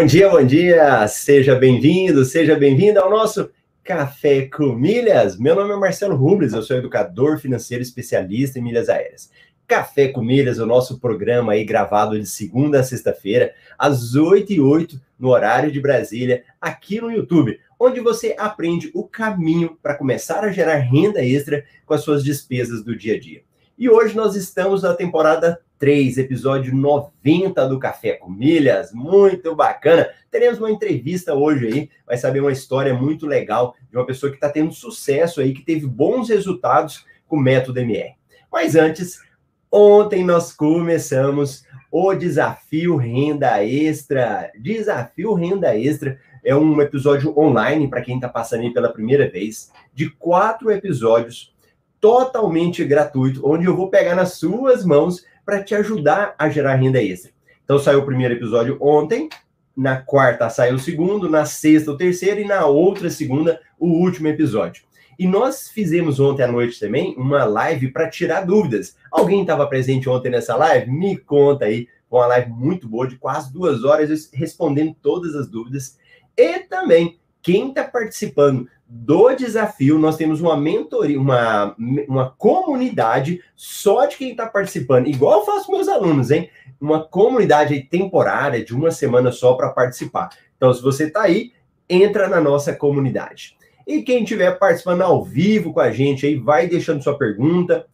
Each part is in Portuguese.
Bom dia, bom dia! Seja bem-vindo, seja bem-vinda ao nosso Café com Milhas. Meu nome é Marcelo Rubles, eu sou educador financeiro especialista em milhas aéreas. Café com Milhas, o nosso programa aí gravado de segunda a sexta-feira, às 8 e 8 no horário de Brasília, aqui no YouTube, onde você aprende o caminho para começar a gerar renda extra com as suas despesas do dia a dia. E hoje nós estamos na temporada 3, episódio 90 do Café com Milhas. Muito bacana. Teremos uma entrevista hoje aí, vai saber uma história muito legal de uma pessoa que está tendo sucesso aí, que teve bons resultados com o método MR. Mas antes, ontem nós começamos o Desafio Renda Extra. Desafio Renda Extra é um episódio online para quem está passando aí pela primeira vez, de quatro episódios totalmente gratuito, onde eu vou pegar nas suas mãos para te ajudar a gerar renda extra. Então saiu o primeiro episódio ontem, na quarta saiu o segundo, na sexta o terceiro e na outra segunda o último episódio. E nós fizemos ontem à noite também uma live para tirar dúvidas. Alguém estava presente ontem nessa live? Me conta aí. Uma live muito boa, de quase duas horas, respondendo todas as dúvidas. E também, quem está participando do desafio, nós temos uma mentoria, uma, uma comunidade só de quem está participando, igual eu faço com meus alunos, hein? Uma comunidade temporária de uma semana só para participar. Então, se você está aí, entra na nossa comunidade. E quem estiver participando ao vivo com a gente aí, vai deixando sua pergunta,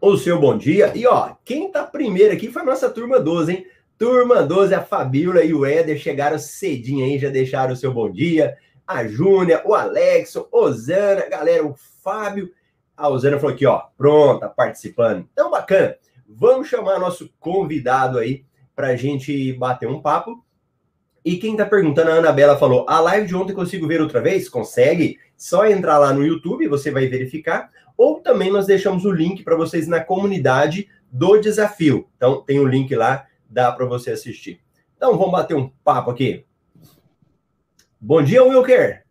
o seu bom dia. E ó, quem tá primeiro aqui foi a nossa turma 12, hein? Turma 12, a Fabíola e o Éder chegaram cedinho aí, já deixaram o seu bom dia. A Júnia, o Alex, Osana, galera, o Fábio. A Osana falou aqui, ó, pronta, participando. Então, bacana. Vamos chamar nosso convidado aí para a gente bater um papo. E quem está perguntando, a Anabela falou: a live de ontem consigo ver outra vez? Consegue? Só entrar lá no YouTube, você vai verificar. Ou também nós deixamos o link para vocês na comunidade do desafio. Então, tem o link lá, dá para você assistir. Então, vamos bater um papo aqui. Bom dia, Wilker.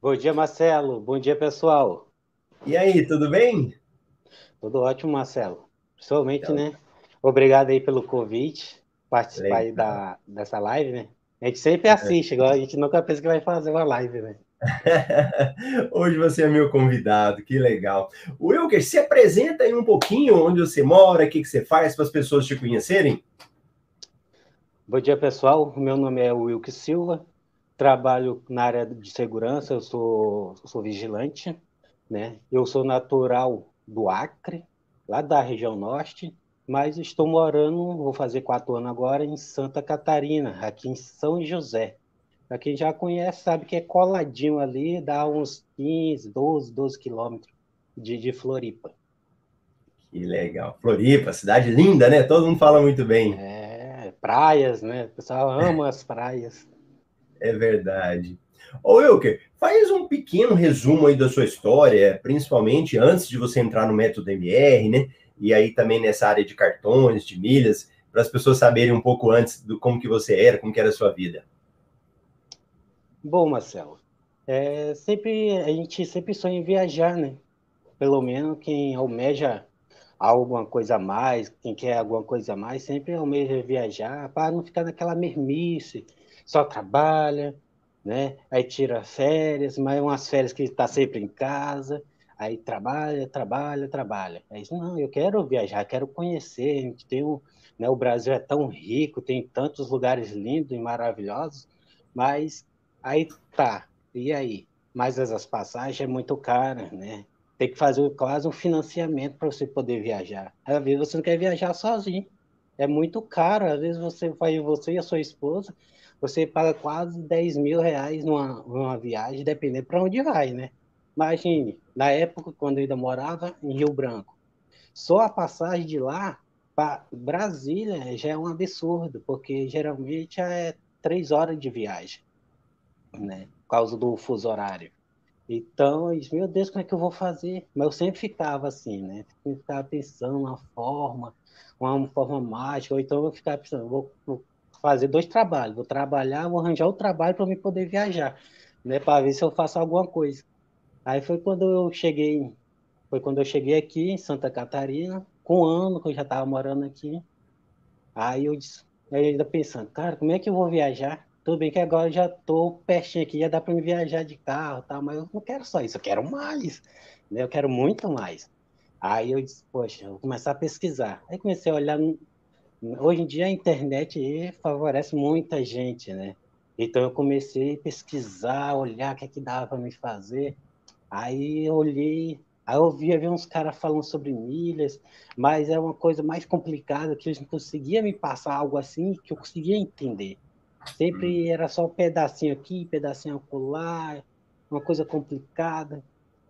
Bom dia, Marcelo. Bom dia, pessoal. E aí, tudo bem? Tudo ótimo, Marcelo. Pessoalmente, então, né? Obrigado aí pelo convite, participar aí da, dessa live, né? A gente sempre assiste, igual a gente nunca pensa que vai fazer uma live, né? Hoje você é meu convidado, que legal. Wilker, se apresenta aí um pouquinho onde você mora, o que, que você faz para as pessoas te conhecerem. Bom dia, pessoal. Meu nome é Wilker Silva, trabalho na área de segurança, eu sou, sou vigilante, né? Eu sou natural do Acre, lá da região norte, mas estou morando, vou fazer quatro anos agora, em Santa Catarina, aqui em São José. Para quem já conhece, sabe que é coladinho ali, dá uns 15, 12, 12 quilômetros de, de Floripa. Que legal. Floripa, cidade linda, né? Todo mundo fala muito bem. É, praias, né? O pessoal ama as praias. É verdade. Ô, Wilker, faz um pequeno resumo aí da sua história, principalmente antes de você entrar no método MR, né? e aí também nessa área de cartões, de milhas, para as pessoas saberem um pouco antes do como que você era, como que era a sua vida. Bom, Marcelo, é, sempre a gente sempre sonha em viajar, né? Pelo menos quem almeja alguma coisa a mais, quem quer alguma coisa a mais, sempre almeja viajar para não ficar naquela mermice, só trabalha, né? Aí tira férias, mas umas férias que está sempre em casa. Aí trabalha, trabalha, trabalha. Aí não, eu quero viajar, quero conhecer. A gente tem um, né, o Brasil é tão rico, tem tantos lugares lindos e maravilhosos, mas aí tá. E aí? Mas essas passagens é muito cara, né? Tem que fazer quase um financiamento para você poder viajar. Às vezes você não quer viajar sozinho. É muito caro. Às vezes você vai, você e a sua esposa, você paga quase 10 mil reais numa, numa viagem, dependendo para onde vai, né? Imagine, na época, quando eu ainda morava em Rio Branco, só a passagem de lá para Brasília já é um absurdo, porque geralmente é três horas de viagem, né? Por causa do fuso horário. Então, eu disse, meu Deus, como é que eu vou fazer? Mas eu sempre ficava assim, né? Eu ficava pensando uma forma, uma forma mágica, ou então eu ficava pensando, vou, vou fazer dois trabalhos, vou trabalhar, vou arranjar o trabalho para me poder viajar, né? Para ver se eu faço alguma coisa. Aí foi quando eu cheguei, foi quando eu cheguei aqui em Santa Catarina, com um ano que eu já estava morando aqui. Aí eu disse, Aí ainda pensando, cara, como é que eu vou viajar? Tudo bem que agora já tô pertinho aqui, já dá para me viajar de carro, tá? mas eu não quero só isso, eu quero mais, né? Eu quero muito mais. Aí eu disse, poxa, eu vou começar a pesquisar. Aí comecei a olhar. Hoje em dia a internet favorece muita gente, né? Então eu comecei a pesquisar, olhar o que é que dava para me fazer. Aí eu olhei, aí eu via ver uns caras falando sobre milhas, mas é uma coisa mais complicada que eles não conseguiam me passar algo assim que eu conseguia entender. Sempre hum. era só um pedacinho aqui, pedacinho acolá, uma coisa complicada.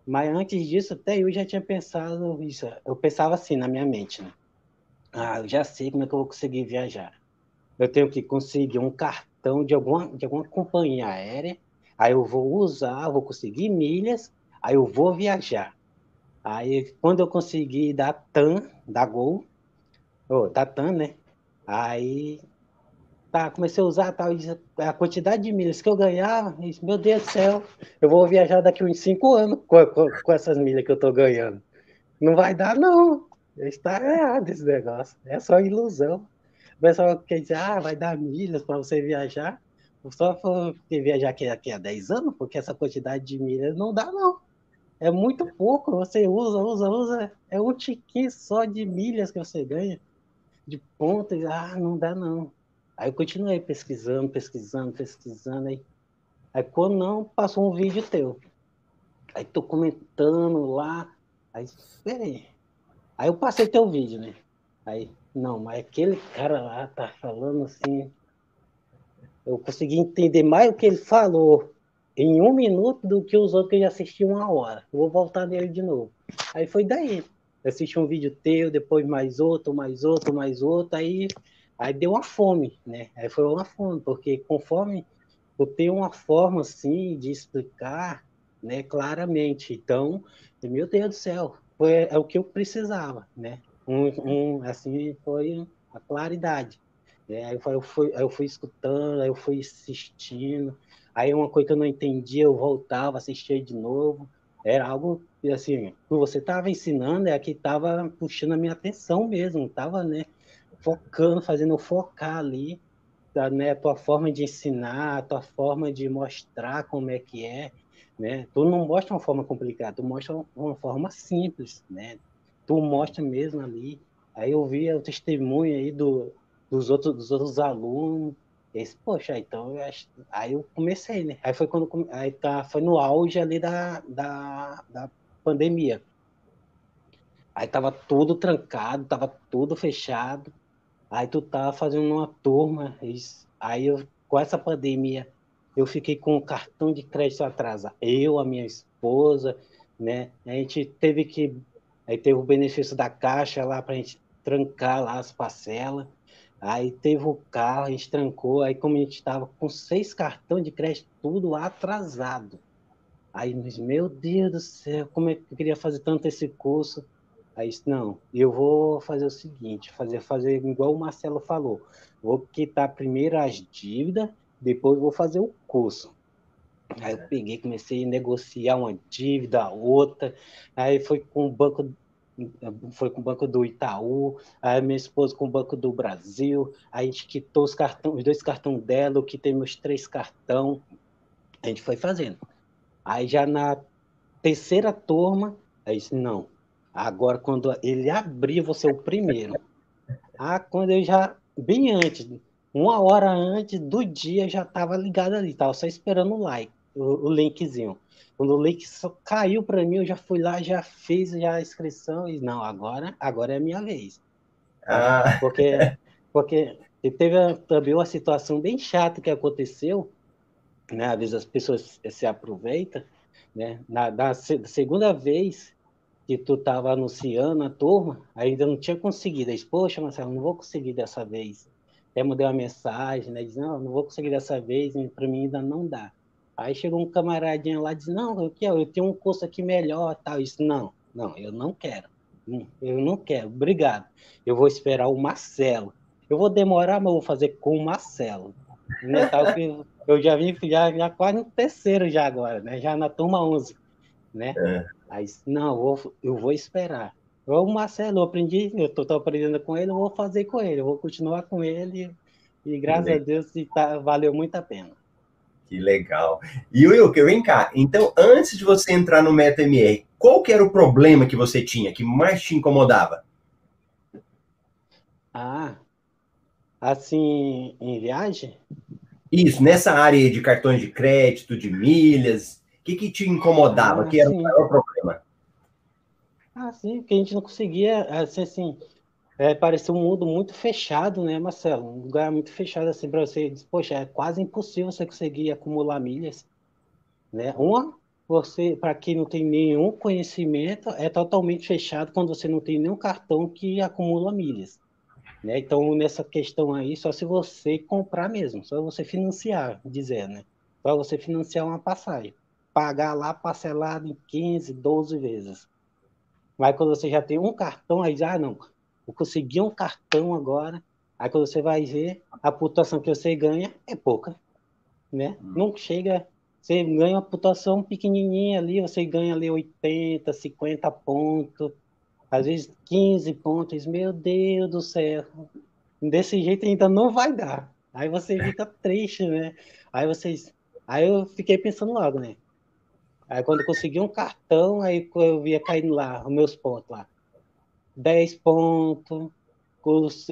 Mas antes disso, até eu já tinha pensado isso. Eu pensava assim na minha mente, né? Ah, eu já sei como é que eu vou conseguir viajar. Eu tenho que conseguir um cartão de alguma, de alguma companhia aérea, aí eu vou usar, vou conseguir milhas, aí eu vou viajar. Aí, quando eu conseguir da TAM, da Gol, oh, da TAM, né? Aí Tá, comecei a usar tal, a quantidade de milhas que eu ganhava, meu Deus do céu, eu vou viajar daqui uns cinco anos com, com, com essas milhas que eu tô ganhando. Não vai dar, não. Está errado esse negócio. É só ilusão. O pessoal quer dizer, ah, vai dar milhas para você viajar. Só for viajar aqui, aqui a 10 anos, porque essa quantidade de milhas não dá, não. É muito pouco. Você usa, usa, usa. É um tiquinho só de milhas que você ganha. De pontos. Ah, não dá, não. Aí eu continuei pesquisando, pesquisando, pesquisando. Aí, aí quando não, passou um vídeo teu. Aí tô comentando lá. Aí, peraí. Aí eu passei teu vídeo, né? Aí, não, mas aquele cara lá tá falando assim. Eu consegui entender mais o que ele falou em um minuto do que os outros que eu já assisti uma hora. Eu vou voltar nele de novo. Aí foi daí. Eu assisti um vídeo teu, depois mais outro, mais outro, mais outro. Aí Aí deu uma fome, né? Aí foi uma fome, porque conforme eu tenho uma forma assim de explicar, né, claramente. Então, meu Deus do céu, foi é o que eu precisava, né? Um, um assim foi a claridade. Né? Aí eu fui, eu fui escutando, aí eu fui assistindo. Aí uma coisa que eu não entendia, eu voltava, assistia de novo. Era algo assim, que você estava ensinando, é que estava puxando a minha atenção mesmo, estava, né? Focando, fazendo focar ali, tá, né, a tua forma de ensinar, a tua forma de mostrar como é que é, né? Tu não mostra uma forma complicada, tu mostra uma forma simples, né? Tu mostra mesmo ali. Aí eu vi o testemunho aí do, dos, outros, dos outros alunos, esse, poxa, então eu acho... aí eu comecei, né? Aí foi quando aí tá, foi no auge ali da, da, da pandemia. Aí tava tudo trancado, tava tudo fechado. Aí tu tá fazendo uma turma, aí eu, com essa pandemia, eu fiquei com o cartão de crédito atrasado. Eu, a minha esposa, né? A gente teve que. Aí teve o benefício da caixa lá para a gente trancar lá as parcelas. Aí teve o carro, a gente trancou. Aí, como a gente estava com seis cartões de crédito, tudo atrasado. Aí, meu Deus do céu, como é que eu queria fazer tanto esse curso? Aí não, eu vou fazer o seguinte, fazer, fazer igual o Marcelo falou. Vou quitar primeiro as dívidas, depois vou fazer o curso. Aí eu peguei, comecei a negociar uma dívida, outra, aí foi com o banco, foi com o banco do Itaú, aí minha esposa com o Banco do Brasil, a gente quitou os, cartão, os dois cartões dela, eu quitei meus três cartões, a gente foi fazendo. Aí já na terceira turma, aí disse, não, Agora, quando ele abrir, você é o primeiro. Ah, quando eu já, bem antes, uma hora antes do dia, já estava ligado ali, estava só esperando o like, o, o linkzinho. Quando o link só caiu para mim, eu já fui lá, já fiz já a inscrição e não, agora, agora é a minha vez. Ah. Porque, porque teve também uma situação bem chata que aconteceu, né? Às vezes as pessoas se aproveitam, né? Na, na segunda vez que tu estava anunciando a turma, ainda não tinha conseguido. Aí, poxa, Marcelo, não vou conseguir dessa vez. Até mandei uma mensagem, né? Diz, não, não vou conseguir dessa vez, para mim ainda não dá. Aí chegou um camaradinho lá e disse, não, eu, quero, eu tenho um curso aqui melhor, tal. Eu disse, não, não, eu não quero. Hum, eu não quero, obrigado. Eu vou esperar o Marcelo. Eu vou demorar, mas vou fazer com o Marcelo. Né, tal que eu já vim, já, já quase no terceiro já agora, né? Já na turma 11, né? É. Aí, não, eu vou, eu vou esperar. O Marcelo, eu aprendi, eu estou aprendendo com ele, eu vou fazer com ele, eu vou continuar com ele, E graças a Deus tá, valeu muito a pena. Que legal. E Wilker, vem cá. Então, antes de você entrar no MetaMR, qual que era o problema que você tinha, que mais te incomodava? Ah, assim, em viagem? Isso, nessa área de cartões de crédito, de milhas, o que, que te incomodava? Ah, que era sim. o maior problema? Ah, sim, porque a gente não conseguia, assim, assim é, parecia um mundo muito fechado, né, Marcelo? Um lugar muito fechado, assim, para você, poxa, é quase impossível você conseguir acumular milhas, né? Uma, você, para quem não tem nenhum conhecimento, é totalmente fechado quando você não tem nenhum cartão que acumula milhas. Né? Então, nessa questão aí, só se você comprar mesmo, só você financiar, dizer, né? Só você financiar uma passagem. Pagar lá parcelado em 15, 12 vezes. Mas quando você já tem um cartão, aí já, ah, não, vou conseguir um cartão agora. Aí quando você vai ver, a pontuação que você ganha é pouca, né? Hum. Não chega, você ganha uma pontuação pequenininha ali, você ganha ali 80, 50 pontos, às vezes 15 pontos, meu Deus do céu, desse jeito ainda não vai dar. Aí você fica triste, né? Aí vocês. Aí eu fiquei pensando logo, né? Aí quando eu consegui um cartão, aí eu via caindo lá, os meus pontos lá. 10 pontos,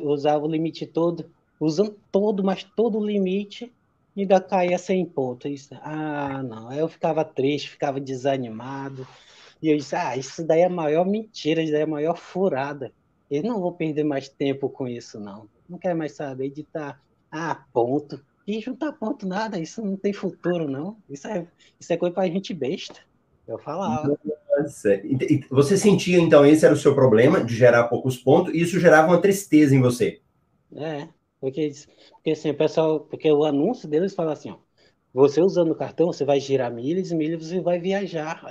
usava o limite todo, usando todo, mas todo o limite, ainda caía 100 pontos. Ah, não. Aí eu ficava triste, ficava desanimado. E eu disse, ah, isso daí é a maior mentira, isso daí é a maior furada. Eu não vou perder mais tempo com isso, não. Não quero mais saber de estar, tá, ah, ponto. E juntar ponto nada, isso não tem futuro, não. Isso é, isso é coisa pra gente besta. Eu falava. Nossa. Você sentia, então, esse era o seu problema, de gerar poucos pontos, e isso gerava uma tristeza em você. É, porque, porque assim, o pessoal, porque o anúncio deles fala assim, ó, você usando o cartão, você vai girar milhas e milhas você vai viajar.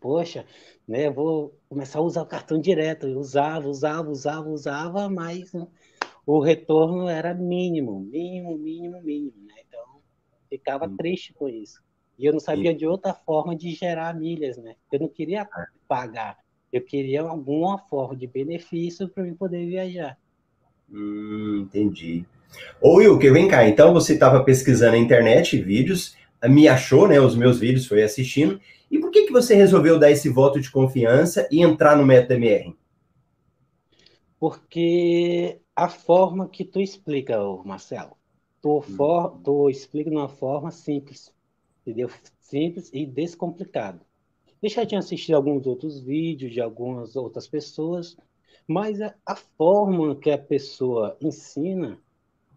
Poxa, né? Vou começar a usar o cartão direto. Eu usava, usava, usava, usava, mas o retorno era mínimo, mínimo, mínimo, mínimo. Né? Então, ficava hum. triste com isso. E eu não sabia de outra forma de gerar milhas, né? Eu não queria é. pagar. Eu queria alguma forma de benefício para eu poder viajar. Hum, entendi. Ô Wilker, vem cá, então você estava pesquisando na internet vídeos, me achou, né, os meus vídeos, foi assistindo, e por que, que você resolveu dar esse voto de confiança e entrar no método MR? Porque a forma que tu explica, Marcelo, tu, hum. for, tu explica de uma forma simples, entendeu? Simples e descomplicado. Eu já tinha assistido alguns outros vídeos de algumas outras pessoas, mas a, a forma que a pessoa ensina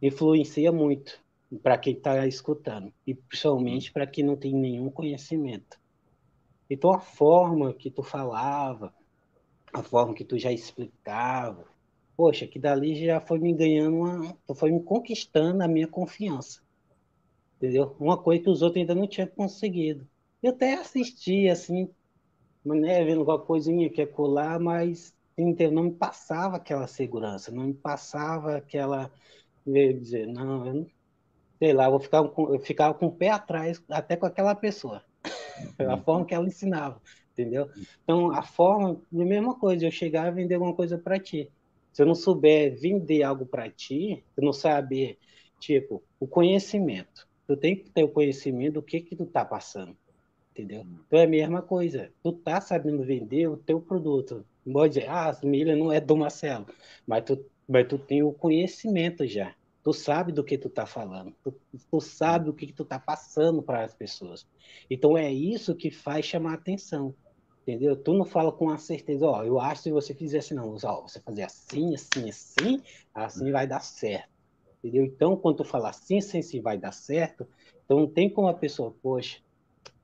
influencia muito para quem está escutando, e principalmente para quem não tem nenhum conhecimento. Então, a forma que tu falava, a forma que tu já explicava, poxa, que dali já foi me ganhando, uma, foi me conquistando a minha confiança. Entendeu? Uma coisa que os outros ainda não tinham conseguido. Eu até assisti, assim, né, vendo alguma coisinha que é colar, mas não me passava aquela segurança, não me passava aquela dizer, não, eu não, sei lá, vou ficar eu ficava com o pé atrás até com aquela pessoa. a forma que ela ensinava, entendeu? Então, a forma, a mesma coisa, eu chegar e vender alguma coisa para ti. Se eu não souber vender algo para ti, eu não saber, tipo, o conhecimento. Tu tem que ter o conhecimento do que que tu tá passando, entendeu? Então é a mesma coisa. Tu tá sabendo vender o teu produto. Pode dizer, ah, as milhas não é do Marcelo, mas tu mas tu tem o conhecimento já. Tu sabe do que tu tá falando. Tu, tu sabe o que, que tu tá passando para as pessoas. Então é isso que faz chamar atenção. Entendeu? Tu não fala com a certeza, ó, eu acho que se você fizesse não, ó, você fazer assim, assim, assim, assim vai dar certo. Entendeu? Então, quando tu fala assim, assim, assim vai dar certo, então não tem como a pessoa, poxa,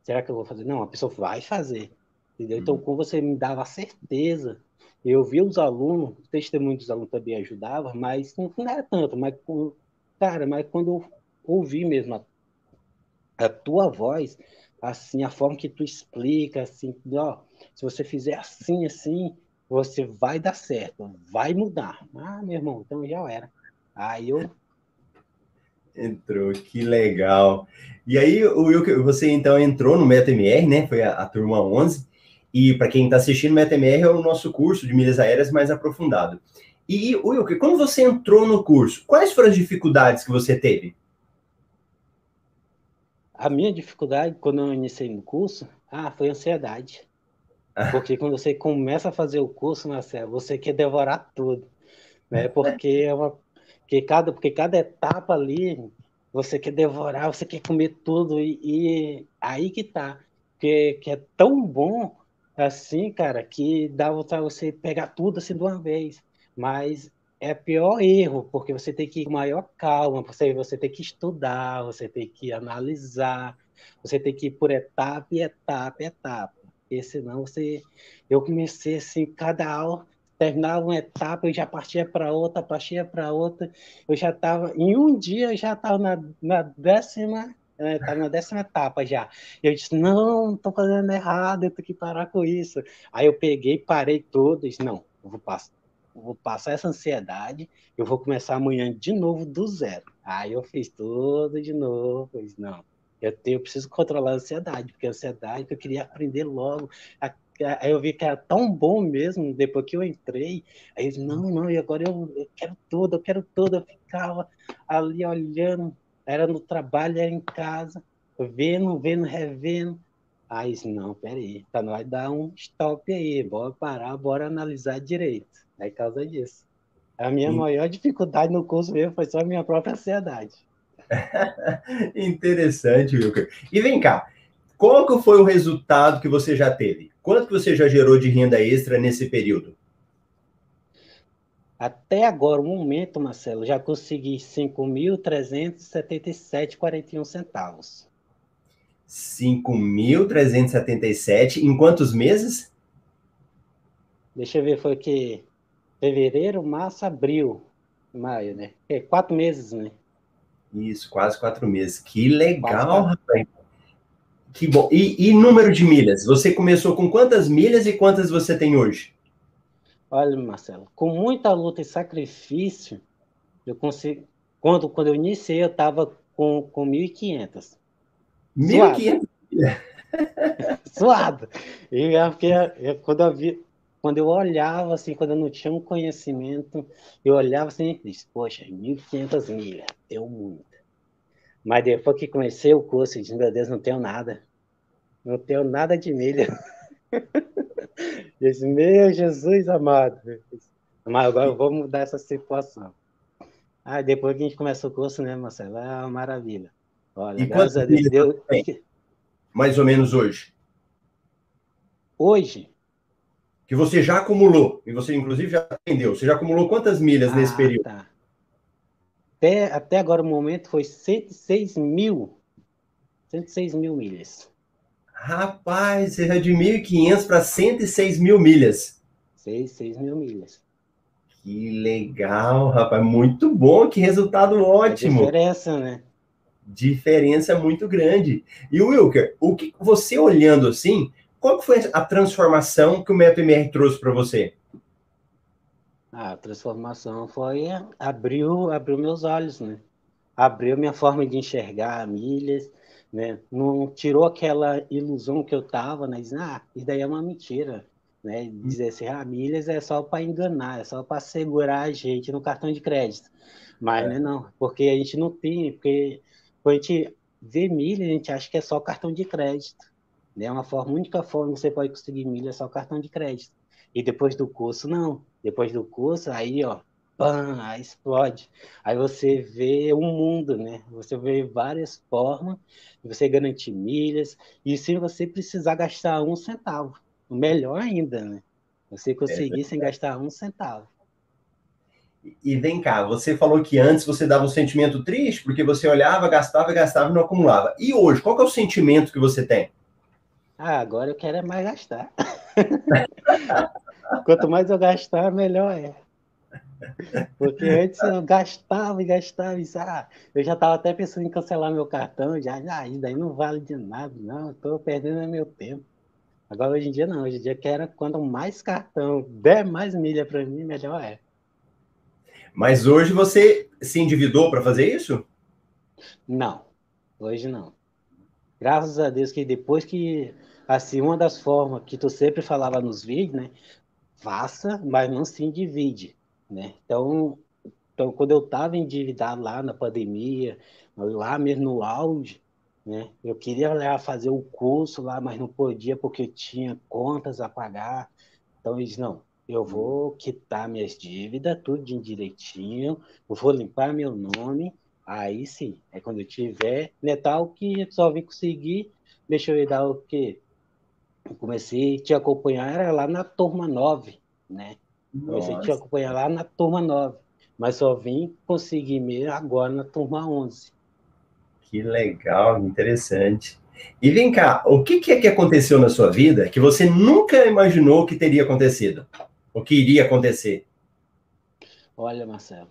será que eu vou fazer? Não, a pessoa vai fazer. Entendeu? Então, como você me dava a certeza eu vi os alunos, o testemunho dos alunos também ajudava, mas não, não era tanto, mas, cara, mas quando eu ouvi mesmo a, a tua voz, assim, a forma que tu explica, assim, ó, se você fizer assim, assim, você vai dar certo, vai mudar. Ah, meu irmão, então já era. Aí eu. Entrou, que legal. E aí, Will, você então entrou no MetaMR, né? Foi a, a turma 11. E para quem está assistindo, MetaMR é o nosso curso de milhas aéreas mais aprofundado. E, Wilker, quando você entrou no curso, quais foram as dificuldades que você teve? A minha dificuldade, quando eu iniciei no curso, ah, foi ansiedade. Porque quando você começa a fazer o curso, Marcelo, você quer devorar tudo. Né? Porque, é uma, porque, cada, porque cada etapa ali, você quer devorar, você quer comer tudo. E, e aí que tá. Que, que é tão bom assim, cara, que dá vontade você pegar tudo assim de uma vez. Mas é pior erro, porque você tem que ir com maior calma, você, você tem que estudar, você tem que analisar, você tem que ir por etapa e etapa e etapa. Porque senão você. Eu comecei assim, cada aula, terminava uma etapa, eu já partia para outra, partia para outra. Eu já estava. Em um dia eu já estava na, na décima estava na décima etapa já. Eu disse, não, estou fazendo errado, eu tenho que parar com isso. Aí eu peguei, parei tudo disse, não, eu vou passar, vou passar essa ansiedade, eu vou começar amanhã de novo do zero. Aí eu fiz tudo de novo, pois não. Eu, tenho, eu preciso controlar a ansiedade, porque a ansiedade eu queria aprender logo. Aí eu vi que era tão bom mesmo, depois que eu entrei. Aí eu disse, não, não, e agora eu, eu quero tudo, eu quero tudo. Eu ficava ali olhando, era no trabalho, era em casa, vendo, vendo, revendo. Aí, não, peraí, tá nós dar um stop aí, bora parar, bora analisar direito. É causa disso. A minha maior dificuldade no curso mesmo foi só a minha própria ansiedade. Interessante, Wilker. E vem cá, qual que foi o resultado que você já teve? Quanto que você já gerou de renda extra nesse período? Até agora, o momento, Marcelo, já consegui 5.377,41 centavos. 5.377 em quantos meses? Deixa eu ver, foi que fevereiro, março, abril, maio, né? É, quatro meses, né? Isso, quase quatro meses. Que legal, rapaz. Que bom. E, e número de milhas? Você começou com quantas milhas e quantas você tem hoje? Olha, Marcelo, com muita luta e sacrifício, eu consigo. Quando, quando eu iniciei, eu estava com, com 1.500. 1.500? Suado. E é porque eu, quando, eu vi, quando eu olhava, assim, quando eu não tinha um conhecimento, eu olhava assim e disse, poxa, 1.500 milhas, deu muito. Mas depois que comecei o curso, eu disse, meu Deus, não tenho nada. Não tenho nada de milha. Disse, meu Jesus amado. Mas agora vamos mudar essa situação. Ah, depois que a gente começou o curso, né, Marcelo? É uma maravilha. Olha, e graças a Deus. Deu... Mais ou menos hoje. Hoje? Que você já acumulou, e você inclusive já atendeu. Você já acumulou quantas milhas ah, nesse período? Tá. Até, até agora o momento foi 106 mil. 106 mil milhas. Rapaz, seja de 1.500 para 106 mil milhas. 6, 6 mil milhas. Que legal, rapaz. Muito bom, que resultado ótimo. A diferença, né? Diferença muito grande. E Wilker, o que você olhando assim, qual foi a transformação que o MetoMR trouxe para você? A transformação foi abriu, abriu meus olhos, né? Abriu minha forma de enxergar milhas, né? Não tirou aquela ilusão que eu tava, né? Dizendo, ah, isso daí é uma mentira, né? Dizer assim, ah, milhas é só para enganar, é só para segurar a gente no cartão de crédito. Mas, é. né, não, porque a gente não tem, porque quando a gente vê milha, a gente acha que é só cartão de crédito. Né? É uma forma, a única forma que você pode conseguir milha é só cartão de crédito. E depois do curso, não. Depois do curso, aí, ó, pam, aí explode. Aí você vê o mundo, né? Você vê várias formas de você garantir milhas e sem você precisar gastar um centavo. O melhor ainda, né? Você conseguir é sem gastar um centavo. E vem cá, você falou que antes você dava um sentimento triste porque você olhava, gastava, gastava e não acumulava. E hoje, qual é o sentimento que você tem? Ah, agora eu quero é mais gastar. Quanto mais eu gastar, melhor é. Porque antes eu gastava e gastava, e ah, eu já estava até pensando em cancelar meu cartão, já, ah, isso daí não vale de nada, não, estou perdendo meu tempo. Agora hoje em dia não, hoje em dia quero quanto mais cartão der mais milha para mim, melhor é. Mas hoje você se endividou para fazer isso? Não, hoje não. Graças a Deus que depois que, assim, uma das formas que tu sempre falava nos vídeos, né? Faça, mas não se endivide né? Então, então quando eu estava endividado lá na pandemia, lá mesmo no auge, né? Eu queria lá fazer o curso lá, mas não podia porque tinha contas a pagar. Então eles não, eu vou quitar minhas dívidas, tudo direitinho, eu vou limpar meu nome, aí sim, é quando eu tiver, né, tal que só vim conseguir, deixa eu dar o quê? Eu comecei a te acompanhar, era lá na turma 9, né? Comecei a te acompanhar lá na turma 9, mas só vim conseguir mesmo agora na turma 11. Que legal, interessante. E vem cá, o que, que é que aconteceu na sua vida que você nunca imaginou que teria acontecido? O que iria acontecer? Olha, Marcelo,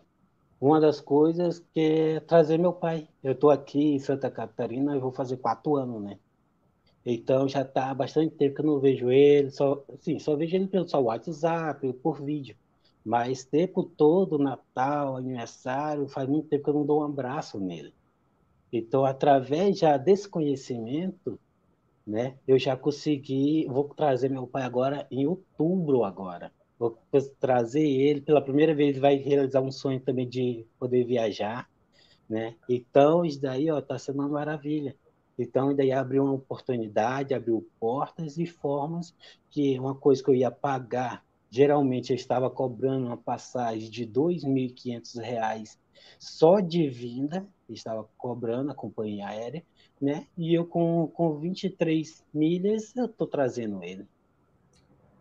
uma das coisas que é trazer meu pai. Eu estou aqui em Santa Catarina, eu vou fazer quatro anos, né? Então já está bastante tempo que eu não vejo ele, só, assim, só vejo ele pelo só WhatsApp, por vídeo. Mas tempo todo, Natal, aniversário, faz muito tempo que eu não dou um abraço nele. Então, através já desse conhecimento, né, eu já consegui, vou trazer meu pai agora em outubro agora. Vou trazer ele pela primeira vez, vai realizar um sonho também de poder viajar, né? Então, isso daí, ó, tá sendo uma maravilha. Então, daí abriu uma oportunidade, abriu portas e formas que uma coisa que eu ia pagar, geralmente eu estava cobrando uma passagem de R$ 2.500 só de vinda, estava cobrando a companhia aérea, né? E eu com, com 23 milhas, eu estou trazendo ele.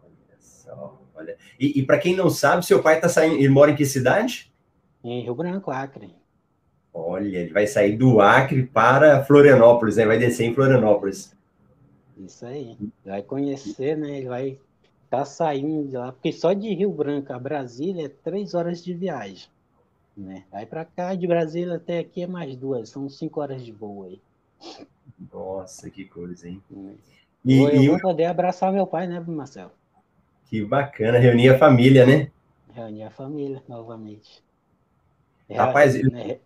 Olha só, olha. E, e para quem não sabe, seu pai está saindo, ele mora em que cidade? Em Rio Branco, Acre. Olha, ele vai sair do Acre para Florianópolis, né? Vai descer em Florianópolis. Isso aí. Vai conhecer, né? Ele vai estar tá saindo de lá, porque só de Rio Branco a Brasília é três horas de viagem. Né? Aí para cá, de Brasília até aqui é mais duas, são cinco horas de voo aí. Nossa, que coisa, hein? É. E, eu e vou eu... poder abraçar meu pai, né, Marcelo? Que bacana, reunir a família, né? Reunir a família novamente. Rapaz, eu... né?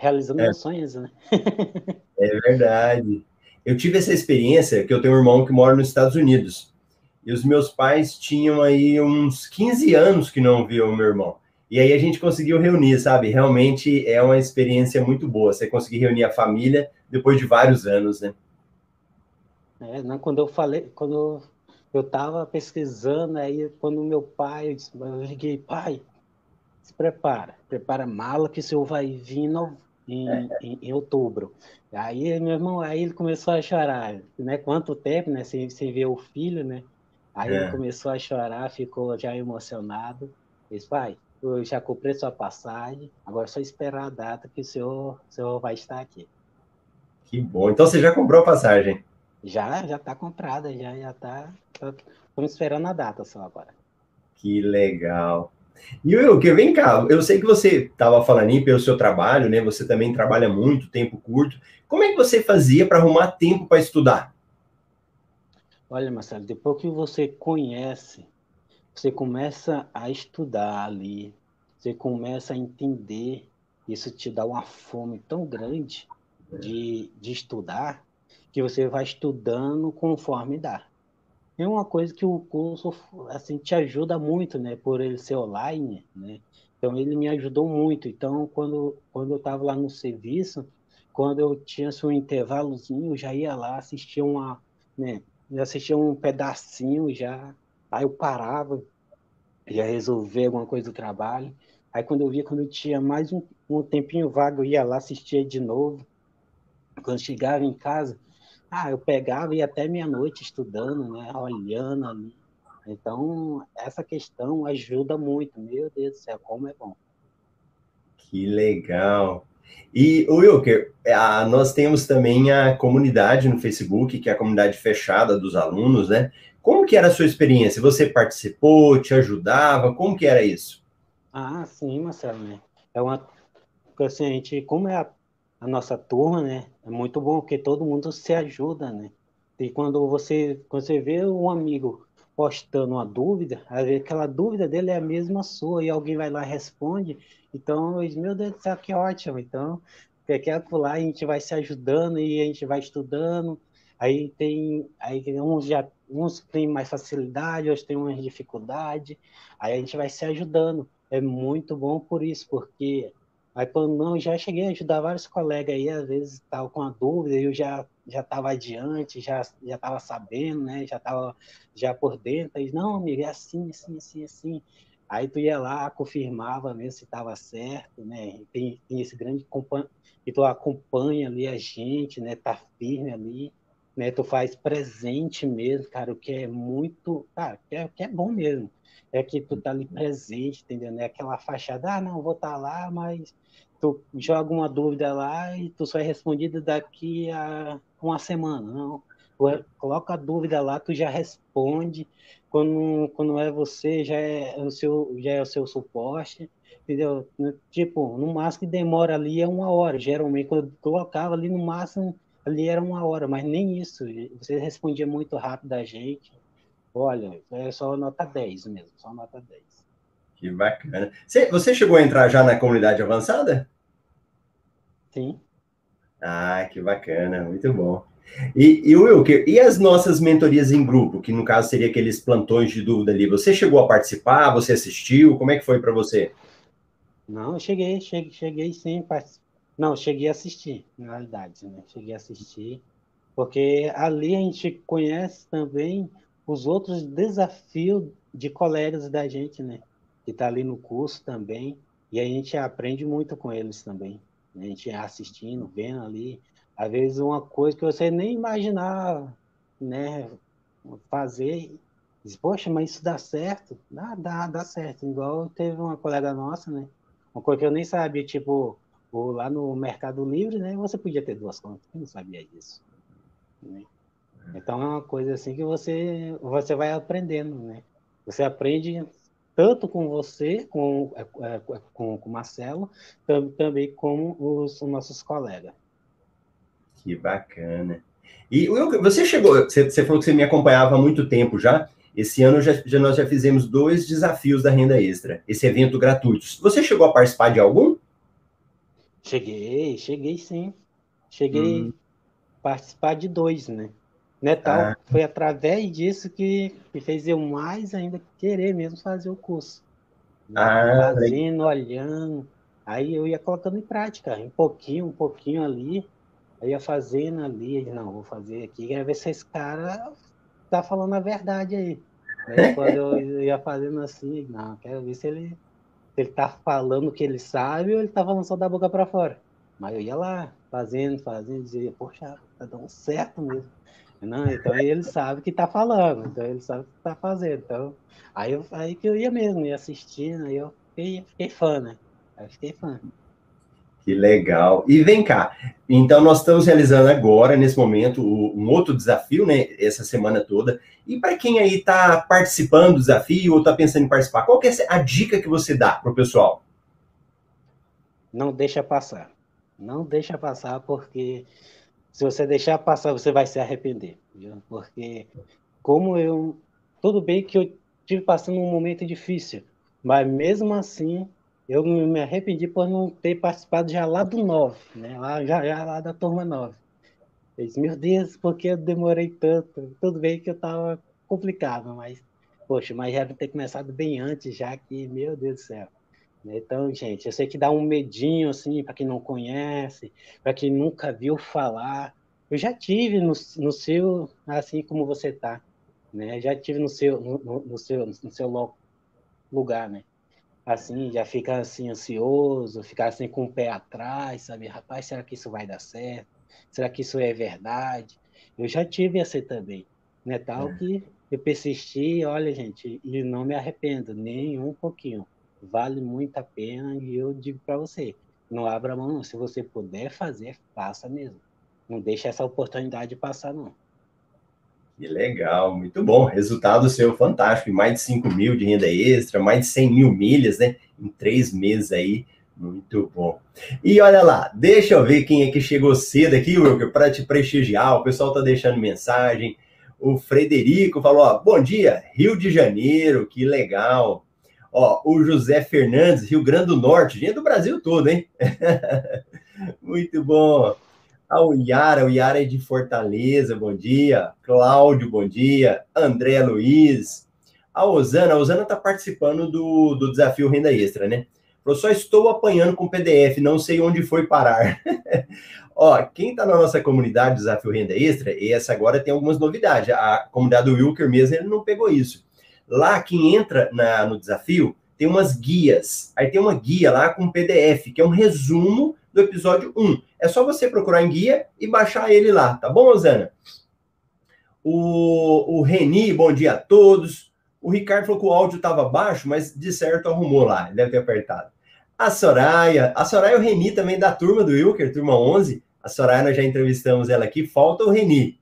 realizando é. meus sonhos, né? é verdade. Eu tive essa experiência que eu tenho um irmão que mora nos Estados Unidos. E os meus pais tinham aí uns 15 anos que não viam o meu irmão. E aí a gente conseguiu reunir, sabe? Realmente é uma experiência muito boa. Você conseguir reunir a família depois de vários anos, né? É, não, quando eu falei, quando eu estava pesquisando, aí quando meu pai, eu liguei, pai, se prepara, prepara a mala que o senhor vai vir no, em, em, em, outubro. Aí meu irmão, aí ele começou a chorar, né? Quanto tempo, né? Sem, sem ver o filho, né? Aí é. ele começou a chorar, ficou já emocionado. Disse, pai, eu já comprei sua passagem, agora é só esperar a data que o senhor, o senhor vai estar aqui. Que bom. Então você já comprou a passagem? Já, já está comprada, já já está. Estamos esperando a data só agora. Que legal. E eu, que vem cá, eu sei que você estava falando aí pelo seu trabalho, né? Você também trabalha muito, tempo curto. Como é que você fazia para arrumar tempo para estudar? Olha, Marcelo, depois que você conhece você começa a estudar ali, você começa a entender, isso te dá uma fome tão grande de, de estudar, que você vai estudando conforme dá. É uma coisa que o curso assim te ajuda muito, né, por ele ser online, né? Então ele me ajudou muito. Então quando quando eu estava lá no serviço, quando eu tinha assim, um intervalozinho, eu já ia lá assistir uma, né, assistia um pedacinho já Aí eu parava, ia resolver alguma coisa do trabalho. Aí quando eu via, quando eu tinha mais um, um tempinho vago, eu ia lá, assistia de novo. Quando chegava em casa, ah, eu pegava e até meia-noite estudando, né, olhando ali. Então, essa questão ajuda muito. Meu Deus do céu, como é bom. Que legal. E, Wilker, a, nós temos também a comunidade no Facebook, que é a comunidade fechada dos alunos, né? Como que era a sua experiência? Você participou, te ajudava? Como que era isso? Ah, sim, Marcelo, né? É uma assim, a gente, como é a, a, nossa turma, né? É muito bom porque todo mundo se ajuda, né? E quando você, quando você vê um amigo postando uma dúvida, aquela dúvida dele é a mesma sua e alguém vai lá e responde. Então, meu Deus do céu, que ótimo. Então, quer lá a gente vai se ajudando e a gente vai estudando. Aí tem, aí uns já uns têm mais facilidade, outros têm mais dificuldade, aí a gente vai se ajudando. é muito bom por isso, porque aí quando não, já cheguei a ajudar vários colegas aí, às vezes estava com a dúvida, eu já já estava adiante, já já estava sabendo, né? Já estava já por dentro, aí, não, amigo, é assim, assim, assim, assim. Aí tu ia lá, confirmava mesmo se estava certo, né? Tem, tem esse grande e tu acompanha ali a gente, né? Tá firme ali, né? Tu faz presente mesmo, cara, o que é muito, cara, que é, que é bom mesmo. É que tu tá ali presente, entendeu? Não é aquela fachada, ah, não, vou estar tá lá, mas tu joga uma dúvida lá e tu só é respondido daqui a uma semana, não. Tu coloca a dúvida lá, tu já responde, quando, quando é você, já é o seu, já é o seu suporte, entendeu? Tipo, no máximo que demora ali é uma hora. Geralmente, quando eu colocava ali no máximo, ali era uma hora, mas nem isso. Você respondia muito rápido a gente. Olha, é só nota 10 mesmo, só nota 10. Que bacana. Você, você chegou a entrar já na comunidade avançada? Sim. Ah, que bacana, muito bom. E, e Wilker, e as nossas mentorias em grupo, que no caso seria aqueles plantões de dúvida ali, você chegou a participar, você assistiu, como é que foi para você? Não, eu cheguei, cheguei, cheguei sim, não, cheguei a assistir, na realidade, né? Cheguei a assistir, porque ali a gente conhece também os outros desafios de colegas da gente, né? Que tá ali no curso também, e a gente aprende muito com eles também. Né? A gente assistindo, vendo ali, às vezes uma coisa que você nem imaginava, né, fazer, diz, poxa, mas isso dá certo? Dá, dá, dá certo. Igual teve uma colega nossa, né, uma coisa que eu nem sabia, tipo, lá no Mercado Livre, né, você podia ter duas contas, eu não sabia disso. Né? Então é uma coisa assim que você, você vai aprendendo, né? Você aprende tanto com você, com, é, é, com, com o Marcelo, também com os, os nossos colegas. Que bacana. E você chegou, você, você falou que você me acompanhava há muito tempo já. Esse ano já, já, nós já fizemos dois desafios da renda extra, esse evento gratuito. Você chegou a participar de algum? Cheguei, cheguei sim. Cheguei hum. a participar de dois, né? Netal ah. foi através disso que me fez eu mais ainda querer mesmo fazer o curso. Ah, Fazendo, olhando. Aí eu ia colocando em prática, um pouquinho, um pouquinho ali. Eu ia fazendo ali, não, vou fazer aqui, quero ver se esse cara tá falando a verdade aí. Aí quando eu ia fazendo assim, não, quero ver se ele, se ele tá falando o que ele sabe ou ele tá falando só da boca para fora. Mas eu ia lá, fazendo, fazendo, dizia, poxa, tá dando certo mesmo. Não, então ele sabe que tá falando, então ele sabe o que tá fazendo. Então, aí, eu, aí que eu ia mesmo, ia assistindo, aí eu fiquei, fiquei fã, né? Aí fiquei fã. Que legal. E vem cá, então nós estamos realizando agora, nesse momento, um outro desafio, né? Essa semana toda. E para quem aí está participando do desafio ou está pensando em participar, qual é a dica que você dá para o pessoal? Não deixa passar. Não deixa passar, porque se você deixar passar, você vai se arrepender. Viu? Porque, como eu. Tudo bem que eu tive passando um momento difícil, mas mesmo assim, eu me arrependi por não ter participado já lá do 9, né? Lá, já, já lá da turma 9. Eu disse, meu Deus, por que eu demorei tanto? Tudo bem que eu estava complicado, mas, poxa, mas já ter começado bem antes, já que, meu Deus do céu. Então, gente, eu sei que dá um medinho, assim, para quem não conhece, para quem nunca viu falar. Eu já tive no, no seu, assim como você está, né? Já tive no seu, no, no seu, no seu lugar, né? assim, já fica assim ansioso, ficar assim com o pé atrás, sabe? Rapaz, será que isso vai dar certo? Será que isso é verdade? Eu já tive essa também, né? Tal é. que eu persisti, olha, gente, e não me arrependo nem um pouquinho. Vale muito a pena e eu digo para você, não abra mão, se você puder fazer, faça mesmo. Não deixe essa oportunidade passar, não. Que legal, muito bom. Resultado seu fantástico. Mais de 5 mil de renda extra, mais de 100 mil milhas, né? Em três meses aí. Muito bom. E olha lá, deixa eu ver quem é que chegou cedo aqui, Wilker, para te prestigiar. O pessoal tá deixando mensagem. O Frederico falou: ó, bom dia, Rio de Janeiro, que legal. Ó, o José Fernandes, Rio Grande do Norte, gente do Brasil todo, hein? Muito bom. Ah, o Yara, o Yara é de Fortaleza, bom dia. Cláudio, bom dia. André Luiz. A Osana, a Osana está participando do, do desafio Renda Extra, né? Eu só estou apanhando com PDF, não sei onde foi parar. Ó, quem está na nossa comunidade Desafio Renda Extra, essa agora tem algumas novidades. A comunidade do Wilker mesmo, ele não pegou isso. Lá, quem entra na, no desafio, tem umas guias. Aí tem uma guia lá com PDF, que é um resumo do episódio 1. É só você procurar em guia e baixar ele lá, tá bom, Osana? O, o Reni, bom dia a todos. O Ricardo falou que o áudio estava baixo, mas de certo arrumou lá, ele deve ter apertado. A Soraya, a Soraya e o Reni também da turma do Wilker, turma 11. A Soraya, nós já entrevistamos ela aqui, falta o Reni.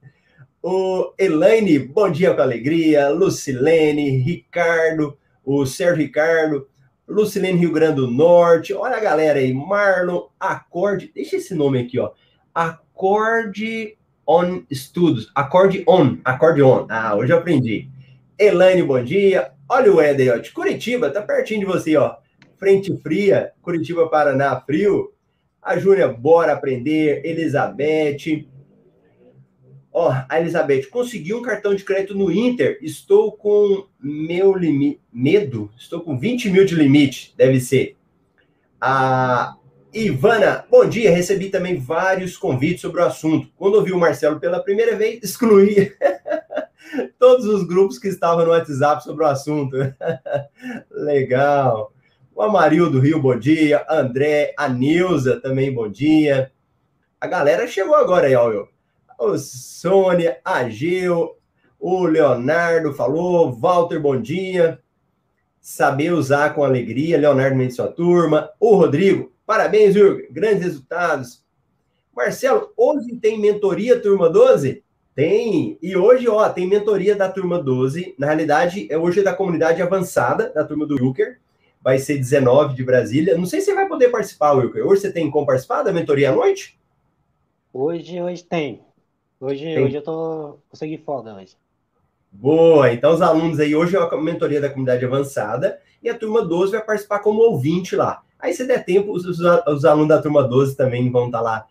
O Elaine, bom dia com alegria. Lucilene, Ricardo, o Sérgio Ricardo, Lucilene Rio Grande do Norte. Olha a galera aí, Marlon, Acorde, deixa esse nome aqui, ó. Acorde On Studios, Acorde On, Acorde On. Ah, hoje eu aprendi. Elaine, bom dia. Olha o Éder, ó, de Curitiba, tá pertinho de você, ó. Frente Fria, Curitiba, Paraná, frio. A Júlia, bora aprender. Elizabeth. Ó, a Elizabeth, consegui um cartão de crédito no Inter. Estou com meu limite. Medo? Estou com 20 mil de limite, deve ser. A Ivana, bom dia. Recebi também vários convites sobre o assunto. Quando ouvi o Marcelo pela primeira vez, excluí. todos os grupos que estavam no WhatsApp sobre o assunto. Legal. O Amarildo do Rio, bom dia. André, a Nilza também, bom dia. A galera chegou agora aí, ó. O Sônia, a Gil, o Leonardo falou, Walter, bom dia. Saber usar com alegria, Leonardo Mendes, sua turma. O Rodrigo, parabéns, Jurgen, grandes resultados. Marcelo, hoje tem mentoria turma 12? Tem, e hoje, ó, tem mentoria da turma 12. Na realidade, é hoje é da comunidade avançada da turma do Wilker. Vai ser 19 de Brasília. Não sei se você vai poder participar, Wilker. Hoje você tem como participar da mentoria à noite? Hoje, hoje tem. Hoje, tem. hoje eu tô consegui folga hoje. Boa, então os alunos aí, hoje é a mentoria da comunidade avançada e a turma 12 vai participar como ouvinte lá. Aí, se der tempo, os, os, os alunos da turma 12 também vão estar tá lá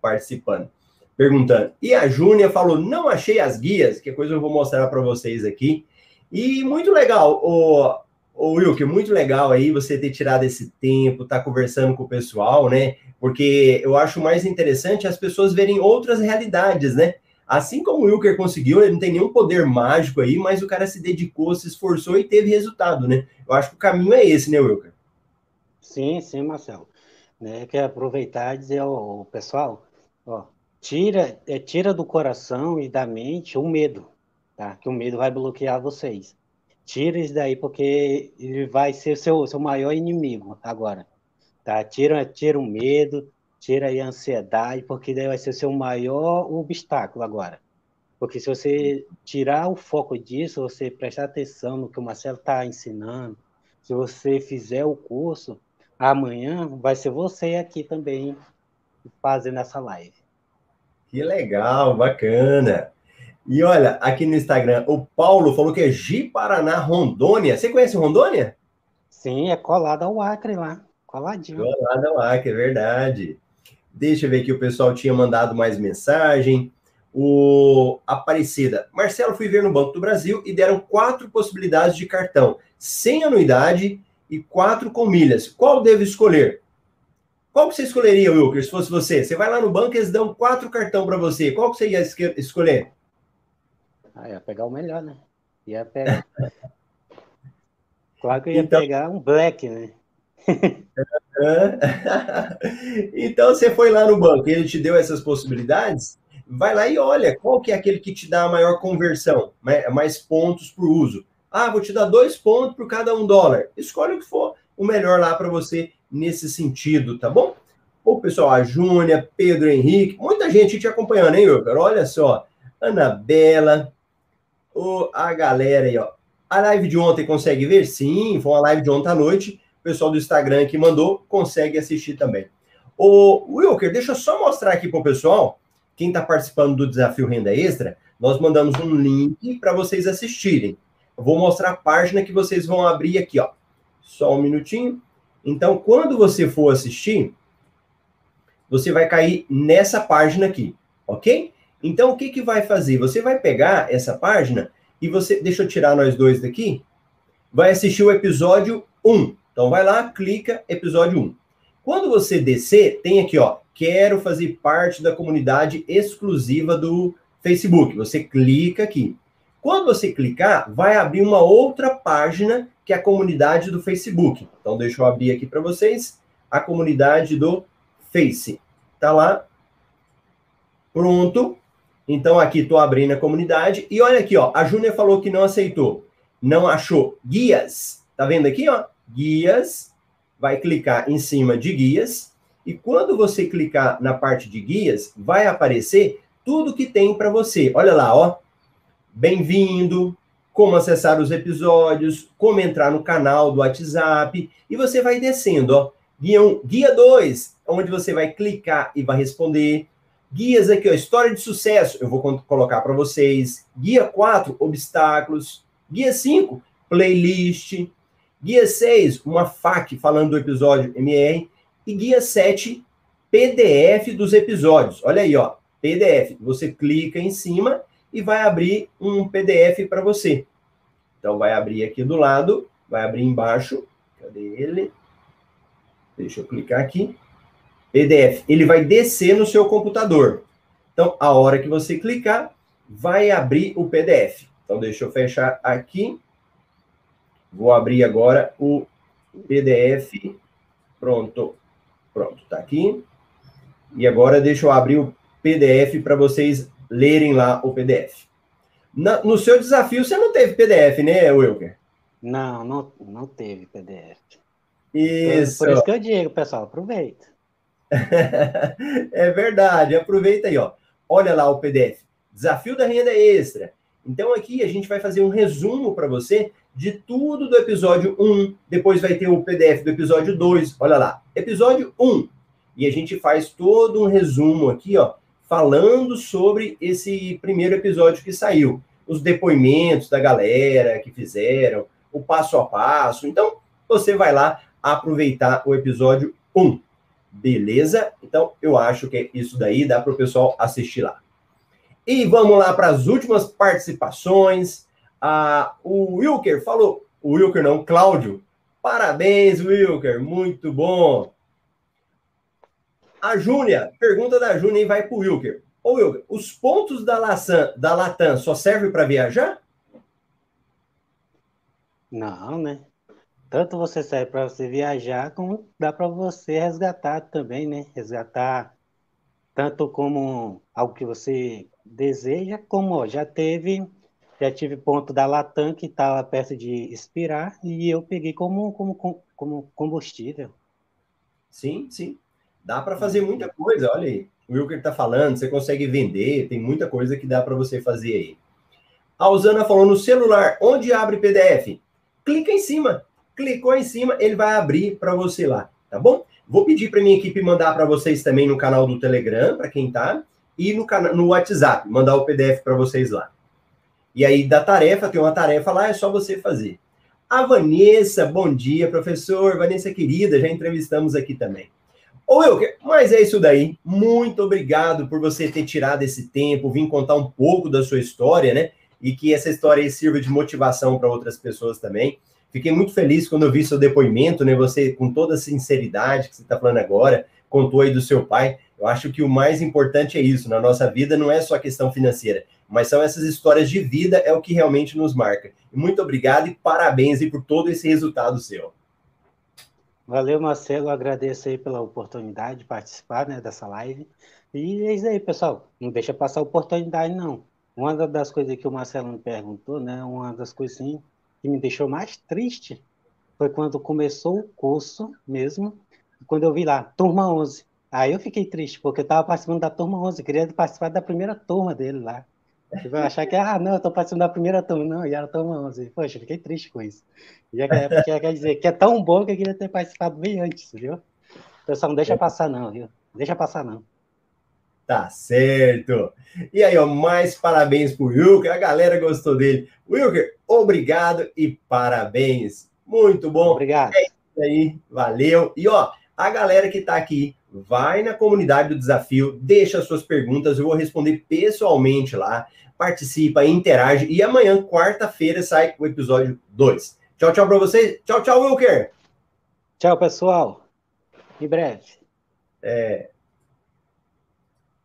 participando perguntando. E a Júnia falou: não achei as guias, que coisa eu vou mostrar para vocês aqui. E muito legal, o, o Wilker, muito legal aí você ter tirado esse tempo, tá conversando com o pessoal, né? Porque eu acho mais interessante as pessoas verem outras realidades, né? Assim como o Wilker conseguiu, ele não tem nenhum poder mágico aí, mas o cara se dedicou, se esforçou e teve resultado, né? Eu acho que o caminho é esse, né, Wilker? Sim, sim, Marcelo. Né, quer aproveitar e dizer pessoal, ó, tira, é, tira do coração e da mente o medo, tá? Que o medo vai bloquear vocês. Tira isso daí, porque ele vai ser seu, seu maior inimigo agora, tá? Tira, tira o medo, tira a ansiedade, porque daí vai ser seu maior obstáculo agora. Porque se você tirar o foco disso, você prestar atenção no que o Marcelo está ensinando, se você fizer o curso, amanhã vai ser você aqui também fazendo essa live. Que legal, bacana. E olha, aqui no Instagram, o Paulo falou que é Gi Paraná, Rondônia. Você conhece Rondônia? Sim, é colado ao Acre lá. Coladinho. Colado ao Acre, é verdade. Deixa eu ver aqui, o pessoal tinha mandado mais mensagem. O Aparecida. Marcelo, fui ver no Banco do Brasil e deram quatro possibilidades de cartão, sem anuidade e quatro com milhas. Qual devo escolher? Qual que você escolheria, Wilker, se fosse você? Você vai lá no banco e eles dão quatro cartão para você. Qual que você ia escolher? Ah, ia pegar o melhor, né? Ia pegar. claro que eu ia então... pegar um black, né? então você foi lá no banco e ele te deu essas possibilidades. Vai lá e olha qual que é aquele que te dá a maior conversão, mais pontos por uso. Ah, vou te dar dois pontos por cada um dólar. Escolhe o que for o melhor lá para você nesse sentido, tá bom? O pessoal, a Júnia, Pedro Henrique, muita gente te acompanhando, hein, Wilker? Olha só, Anabela, a galera aí, ó. A live de ontem consegue ver? Sim, foi uma live de ontem à noite. O pessoal do Instagram que mandou consegue assistir também. O Wilker, deixa eu só mostrar aqui para o pessoal, quem está participando do desafio Renda Extra, nós mandamos um link para vocês assistirem. Eu vou mostrar a página que vocês vão abrir aqui, ó. Só um minutinho. Então, quando você for assistir, você vai cair nessa página aqui, ok? Então, o que, que vai fazer? Você vai pegar essa página e você. Deixa eu tirar nós dois daqui. vai assistir o episódio 1. Então vai lá, clica episódio 1. Quando você descer, tem aqui, ó, quero fazer parte da comunidade exclusiva do Facebook. Você clica aqui. Quando você clicar, vai abrir uma outra página que é a comunidade do Facebook. Então deixa eu abrir aqui para vocês a comunidade do Face. Tá lá. Pronto. Então aqui estou abrindo a comunidade e olha aqui, ó, a Júnia falou que não aceitou, não achou guias. Tá vendo aqui, ó? Guias. Vai clicar em cima de guias e quando você clicar na parte de guias, vai aparecer tudo que tem para você. Olha lá, ó. Bem-vindo, como acessar os episódios, como entrar no canal do WhatsApp e você vai descendo, ó. Guia 1, guia 2, onde você vai clicar e vai responder Guias aqui, ó, história de sucesso, eu vou colocar para vocês. Guia 4, obstáculos. Guia 5, playlist. Guia 6, uma FAQ falando do episódio MR. E guia 7, PDF dos episódios. Olha aí, ó, PDF. Você clica em cima e vai abrir um PDF para você. Então, vai abrir aqui do lado, vai abrir embaixo. Cadê ele? Deixa eu clicar aqui. PDF, ele vai descer no seu computador. Então, a hora que você clicar, vai abrir o PDF. Então, deixa eu fechar aqui. Vou abrir agora o PDF. Pronto. Pronto, tá aqui. E agora deixa eu abrir o PDF para vocês lerem lá o PDF. Na, no seu desafio, você não teve PDF, né, Wilker? Não, não, não teve PDF. Isso. Por, por isso que eu digo, pessoal, aproveita. é verdade, aproveita aí, ó. Olha lá o PDF. Desafio da renda extra. Então aqui a gente vai fazer um resumo para você de tudo do episódio 1, depois vai ter o PDF do episódio 2. Olha lá, episódio 1. E a gente faz todo um resumo aqui, ó, falando sobre esse primeiro episódio que saiu, os depoimentos da galera que fizeram, o passo a passo. Então, você vai lá aproveitar o episódio 1. Beleza? Então, eu acho que isso daí dá para o pessoal assistir lá. E vamos lá para as últimas participações. Ah, o Wilker falou, o Wilker não, Cláudio. Parabéns, Wilker, muito bom. A Júnia, pergunta da Júnia e vai para o Wilker. Ô, Wilker, os pontos da, Laçan, da Latam só servem para viajar? Não, né? Tanto você serve para você viajar, como dá para você resgatar também, né? Resgatar tanto como algo que você deseja, como ó, já teve, já tive ponto da Latam que estava perto de expirar e eu peguei como, como, como combustível. Sim, sim. Dá para fazer muita coisa, olha aí. O Wilker está falando, você consegue vender, tem muita coisa que dá para você fazer aí. A Usana falou no celular, onde abre PDF? Clica em cima clicou em cima, ele vai abrir para você lá, tá bom? Vou pedir para minha equipe mandar para vocês também no canal do Telegram, para quem tá, e no, no WhatsApp, mandar o PDF para vocês lá. E aí, da tarefa, tem uma tarefa lá, é só você fazer. A Vanessa, bom dia, professor. Vanessa querida, já entrevistamos aqui também. Ô, Wilker, mas é isso daí. Muito obrigado por você ter tirado esse tempo, vir contar um pouco da sua história, né? E que essa história sirva de motivação para outras pessoas também. Fiquei muito feliz quando eu vi seu depoimento, né? Você, com toda a sinceridade que você está falando agora, contou aí do seu pai. Eu acho que o mais importante é isso. Na nossa vida não é só a questão financeira, mas são essas histórias de vida, é o que realmente nos marca. Muito obrigado e parabéns aí por todo esse resultado seu. Valeu, Marcelo. agradeço aí pela oportunidade de participar né, dessa live. E é isso aí, pessoal. Não deixa passar a oportunidade, não. Uma das coisas que o Marcelo me perguntou, né? Uma das coisas sim, que me deixou mais triste foi quando começou o curso mesmo, quando eu vi lá, turma 11. Aí eu fiquei triste, porque eu estava participando da turma 11, queria participar da primeira turma dele lá. Eu vai achar que, ah, não, eu estou participando da primeira turma. Não, e era a turma 11. Poxa, fiquei triste com isso. Já quer, quer dizer que é tão bom que eu queria ter participado bem antes, viu? Pessoal, não deixa é. passar não, viu? Deixa passar não. Tá certo. E aí, ó, mais parabéns pro Wilker. A galera gostou dele. Wilker, obrigado e parabéns. Muito bom. Obrigado. É isso aí, valeu. E ó, a galera que tá aqui, vai na comunidade do desafio, deixa suas perguntas, eu vou responder pessoalmente lá. Participa, interage e amanhã, quarta-feira, sai o episódio 2. Tchau, tchau para vocês. Tchau, tchau, Wilker. Tchau, pessoal. Em breve. É.